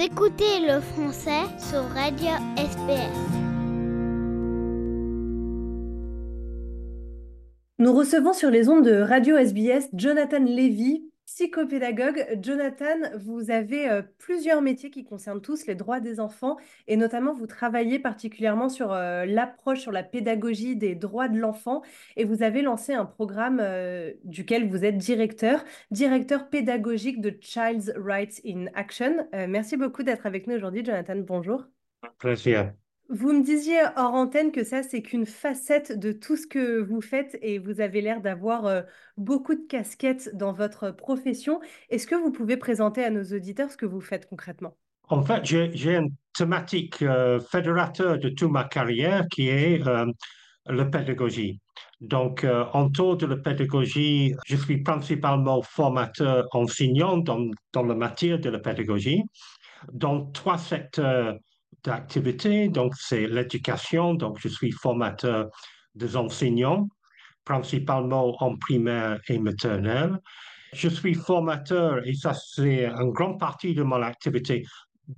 Écoutez le français sur Radio SPS. Nous recevons sur les ondes de Radio SBS Jonathan Levy, psychopédagogue. Jonathan, vous avez euh, plusieurs métiers qui concernent tous les droits des enfants et notamment vous travaillez particulièrement sur euh, l'approche, sur la pédagogie des droits de l'enfant et vous avez lancé un programme euh, duquel vous êtes directeur, directeur pédagogique de Child's Rights in Action. merci beaucoup d'être avec nous aujourd'hui, Jonathan. Bonjour. Vous me disiez hors antenne que ça, c'est qu'une facette de tout ce que vous faites et vous avez l'air d'avoir euh, beaucoup de casquettes dans votre profession. Est-ce que vous pouvez présenter à nos auditeurs ce que vous faites concrètement? En fait, j'ai une thématique euh, fédérateur de toute ma carrière qui est euh, la pédagogie. Donc, autour de la pédagogie, je suis principalement formateur enseignant dans, dans la matière de la pédagogie dans trois secteurs d'activité. Donc, c'est l'éducation. Donc, je suis formateur des enseignants, principalement en primaire et maternelle. Je suis formateur, et ça, c'est une grande partie de mon activité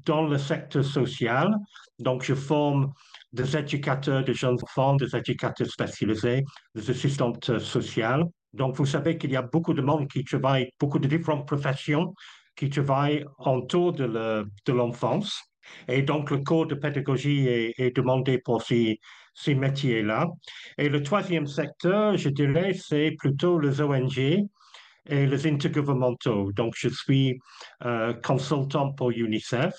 dans le secteur social. Donc, je forme des éducateurs de jeunes enfants, des éducateurs spécialisés, des assistantes sociales. Donc, vous savez qu'il y a beaucoup de monde qui travaille, beaucoup de différentes professions qui travaillent autour de l'enfance. Et donc, le cours de pédagogie est, demandé pour ces, ces métiers-là. Et le troisième secteur, je dirais, c'est plutôt les ONG et les intergouvernementaux. Donc, je suis euh, consultant pour UNICEF.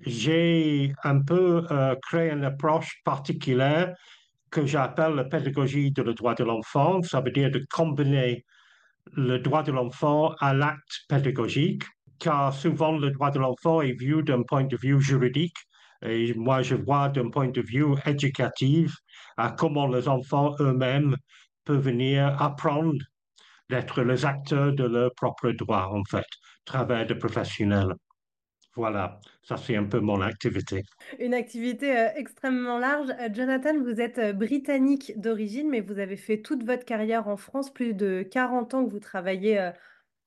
J'ai un peu euh, créé une approche particulière que j'appelle la pédagogie de le droit de l'enfant. Ça veut dire de combiner le droit de l'enfant à l'acte pédagogique car souvent le droit de l'enfant est vu d'un point de vue juridique. Et moi, je vois d'un point de vue éducatif à comment les enfants eux-mêmes peuvent venir apprendre d'être les acteurs de leur propre droit, en fait, travers des professionnels. Voilà, ça c'est un peu mon activité. Une activité euh, extrêmement large. Euh, Jonathan, vous êtes euh, britannique d'origine, mais vous avez fait toute votre carrière en France, plus de 40 ans que vous travaillez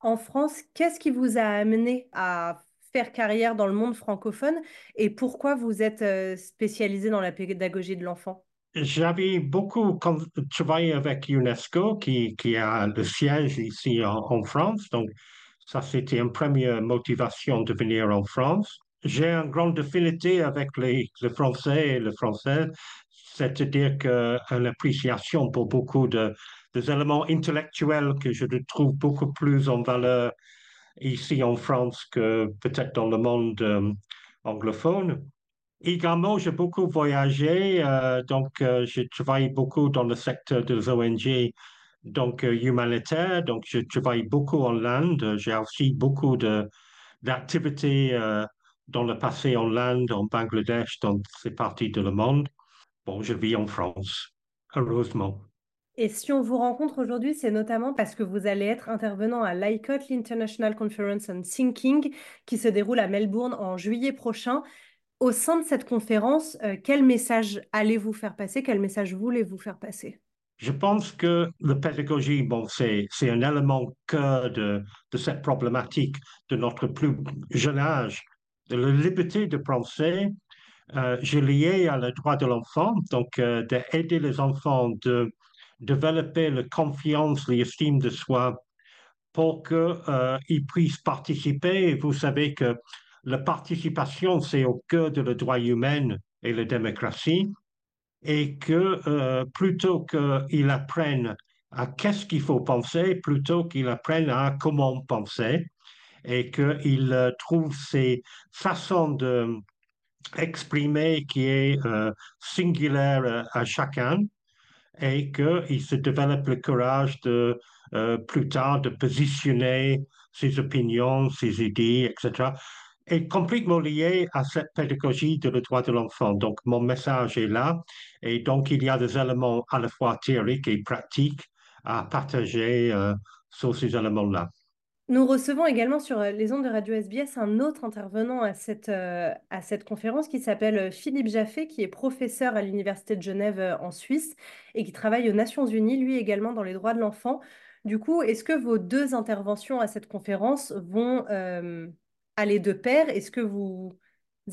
en France, qu'est-ce qui vous a amené à faire carrière dans le monde francophone et pourquoi vous êtes euh, spécialisé dans la pédagogie de l'enfant? J'avais beaucoup travaillé avec UNESCO qui, a le siège ici en, France. Donc, ça, c'était une première motivation de venir en France. J'ai une grande affinité avec les, Français et les Français, c'est-à-dire qu'une appréciation pour beaucoup de, des éléments intellectuels que je trouve beaucoup plus en valeur ici en France que peut-être dans le monde euh, anglophone. Également, j'ai beaucoup voyagé, euh, donc euh, je travaille beaucoup dans le secteur des ONG, donc humanitaire, donc je travaille beaucoup en Inde. J'ai aussi beaucoup d'activités dans le passé en Inde, en Bangladesh, dans ces parties le monde. Bon, je vis en France, heureusement. Et si on vous rencontre aujourd'hui, c'est notamment parce que vous allez être intervenant à l'ICOT, l'International Conference on Thinking, qui se déroule à Melbourne en juillet prochain. Au sein de cette conférence, euh, quel message allez-vous faire passer? Quel message voulez-vous faire passer? Je pense que la pédagogie, bon, c'est, un élément cœur de, de cette problématique de notre plus jeune âge, de la liberté de penser. Euh, je lié à le droit de l'enfant, donc euh, d'aider les enfants de développer la confiance, l'estime de soi pour qu'ils euh, puissent participer. Vous savez que la participation, c'est au cœur de le droit humain et la démocratie, et que euh, plutôt qu'ils apprennent à qu'est-ce qu'il faut penser, plutôt qu'ils apprennent à comment penser, et qu'ils euh, trouvent ces façons de exprimer qui est euh, singulière à chacun et qu'il se développe le courage de euh, plus tard de positionner ses opinions, ses idées, etc. est complètement lié à cette pédagogie de le droit de l'enfant. Donc, mon message est là. Et donc, il y a des éléments à la fois théoriques et pratiques à partager euh, sur ces éléments-là. Nous recevons également sur euh, les ondes de Radio SBS un autre intervenant à cette, euh, conférence qui s'appelle euh, Philippe Jaffé, qui est professeur à l'Université de Genève en Suisse et qui travaille aux Nations Unies, lui également dans les droits de l'enfant. Du coup, est-ce que vos deux interventions à cette conférence vont aller de pair? Est-ce que vous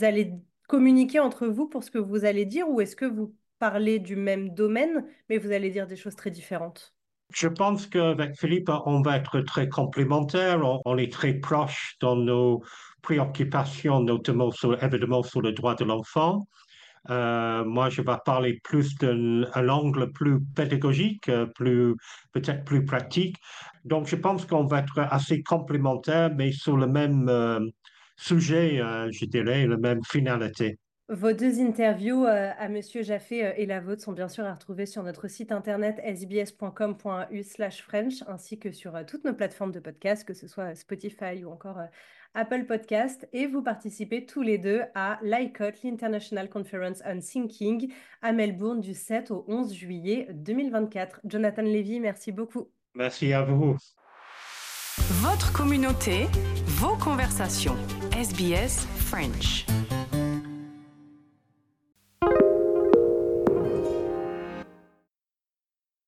allez communiquer entre vous pour ce que vous allez dire ou est-ce que vous parlez du même domaine, mais vous allez dire des choses très différentes? Je pense qu'avec Philippe, on va être très complémentaires, on, est très proches dans nos préoccupations, notamment sur, évidemment sur le droit de l'enfant. Euh, moi, je vais parler plus d'un angle plus pédagogique, plus peut-être plus pratique. Donc, je pense qu'on va être assez complémentaires, mais sur le même euh, sujet, euh, je dirais, la même finalité. Vos deux interviews euh, à Monsieur Jaffé euh, et la vôtre sont bien sûr à retrouver sur notre site internet sbs.com.u/french ainsi que sur toutes nos plateformes de podcast, que ce soit Spotify ou encore Apple Podcast. Et vous participez tous les deux à l'ICOT, l'International Conference on Thinking, à Melbourne du 7 au 11 juillet 2024. Jonathan Levy, merci beaucoup. Merci à vous. Votre communauté, vos conversations. SBS French.